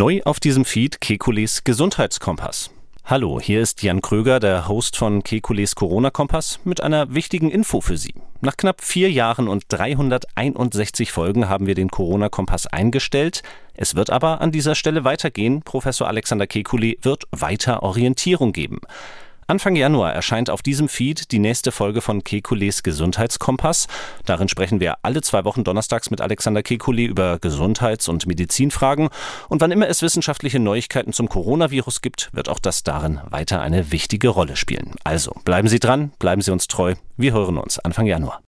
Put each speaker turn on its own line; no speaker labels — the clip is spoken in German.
Neu auf diesem Feed Kekules Gesundheitskompass. Hallo, hier ist Jan Kröger, der Host von Kekules Corona-Kompass, mit einer wichtigen Info für Sie. Nach knapp vier Jahren und 361 Folgen haben wir den Corona-Kompass eingestellt. Es wird aber an dieser Stelle weitergehen. Professor Alexander Kekulé wird weiter Orientierung geben. Anfang Januar erscheint auf diesem Feed die nächste Folge von Kekules Gesundheitskompass. Darin sprechen wir alle zwei Wochen donnerstags mit Alexander Kekulé über Gesundheits- und Medizinfragen. Und wann immer es wissenschaftliche Neuigkeiten zum Coronavirus gibt, wird auch das darin weiter eine wichtige Rolle spielen. Also bleiben Sie dran, bleiben Sie uns treu. Wir hören uns Anfang Januar.